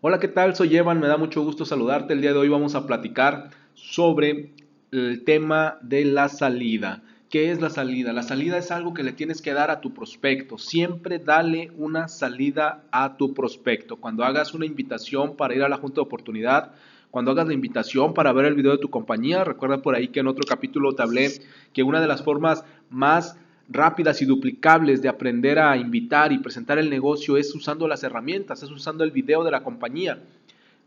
Hola, ¿qué tal? Soy Evan, me da mucho gusto saludarte. El día de hoy vamos a platicar sobre el tema de la salida. ¿Qué es la salida? La salida es algo que le tienes que dar a tu prospecto. Siempre dale una salida a tu prospecto. Cuando hagas una invitación para ir a la junta de oportunidad, cuando hagas la invitación para ver el video de tu compañía, recuerda por ahí que en otro capítulo te hablé que una de las formas más rápidas y duplicables de aprender a invitar y presentar el negocio es usando las herramientas, es usando el video de la compañía.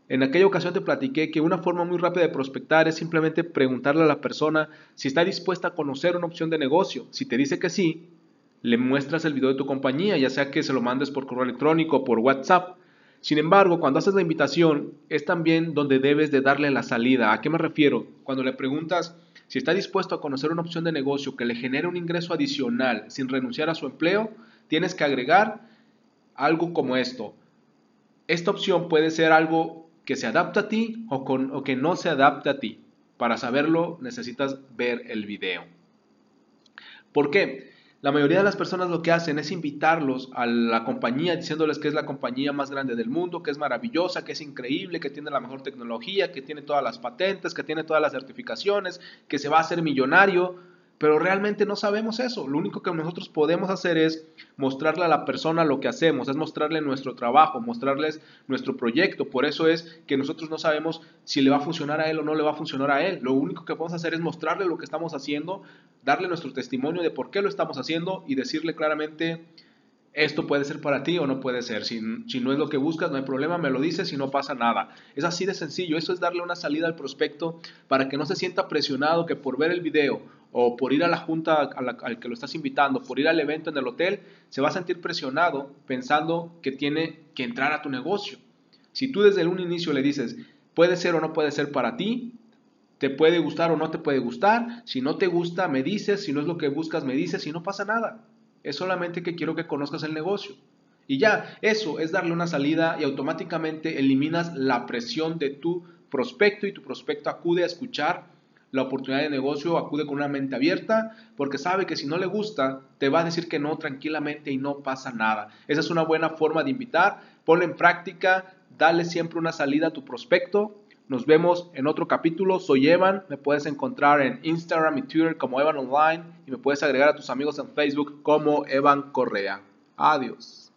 En aquella ocasión te platiqué que una forma muy rápida de prospectar es simplemente preguntarle a la persona si está dispuesta a conocer una opción de negocio. Si te dice que sí, le muestras el video de tu compañía, ya sea que se lo mandes por correo electrónico o por WhatsApp. Sin embargo, cuando haces la invitación, es también donde debes de darle la salida. ¿A qué me refiero? Cuando le preguntas, si está dispuesto a conocer una opción de negocio que le genere un ingreso adicional sin renunciar a su empleo, tienes que agregar algo como esto. Esta opción puede ser algo que se adapta a ti o, que no se adapta a ti. Para saberlo necesitas ver el video. ¿Por qué? La mayoría de las personas lo que hacen es invitarlos a la compañía diciéndoles que es la compañía más grande del mundo, que es maravillosa, que es increíble, que tiene la mejor tecnología, que tiene todas las patentes, que tiene todas las certificaciones, que se va a hacer millonario, pero realmente no sabemos eso. Lo único que nosotros podemos hacer es mostrarle a la persona lo que hacemos, es mostrarle nuestro trabajo, mostrarles nuestro proyecto. Por eso es que nosotros no sabemos si le va a funcionar a él o no le va a funcionar a él. Lo único que podemos hacer es mostrarle lo que estamos haciendo, darle nuestro testimonio de por qué lo estamos haciendo y decirle claramente esto puede ser para ti o no puede ser. Si, no es lo que buscas, no hay problema, me lo dices y no pasa nada. Es así de sencillo. Eso es darle una salida al prospecto para que no se sienta presionado que por ver el video o por ir a la junta al que lo estás invitando, por ir al evento en el hotel, se va a sentir presionado pensando que tiene que entrar a tu negocio. Si tú desde un inicio le dices, puede ser o no puede ser para ti, te puede gustar o no te puede gustar, si no te gusta, me dices, si no es lo que buscas, me dices y no pasa nada. Es solamente que quiero que conozcas el negocio. Y ya, eso es darle una salida y automáticamente eliminas la presión de tu prospecto y tu prospecto acude a escuchar la oportunidad de negocio, acude con una mente abierta porque sabe que si no le gusta, te va a decir que no tranquilamente y no pasa nada. Esa es una buena forma de invitar, ponlo en práctica, dale siempre una salida a tu prospecto nos vemos en otro capítulo. Soy Evan. Me puedes encontrar en Instagram y Twitter como Evan Online y me puedes agregar a tus amigos en Facebook como Evan Correa. Adiós.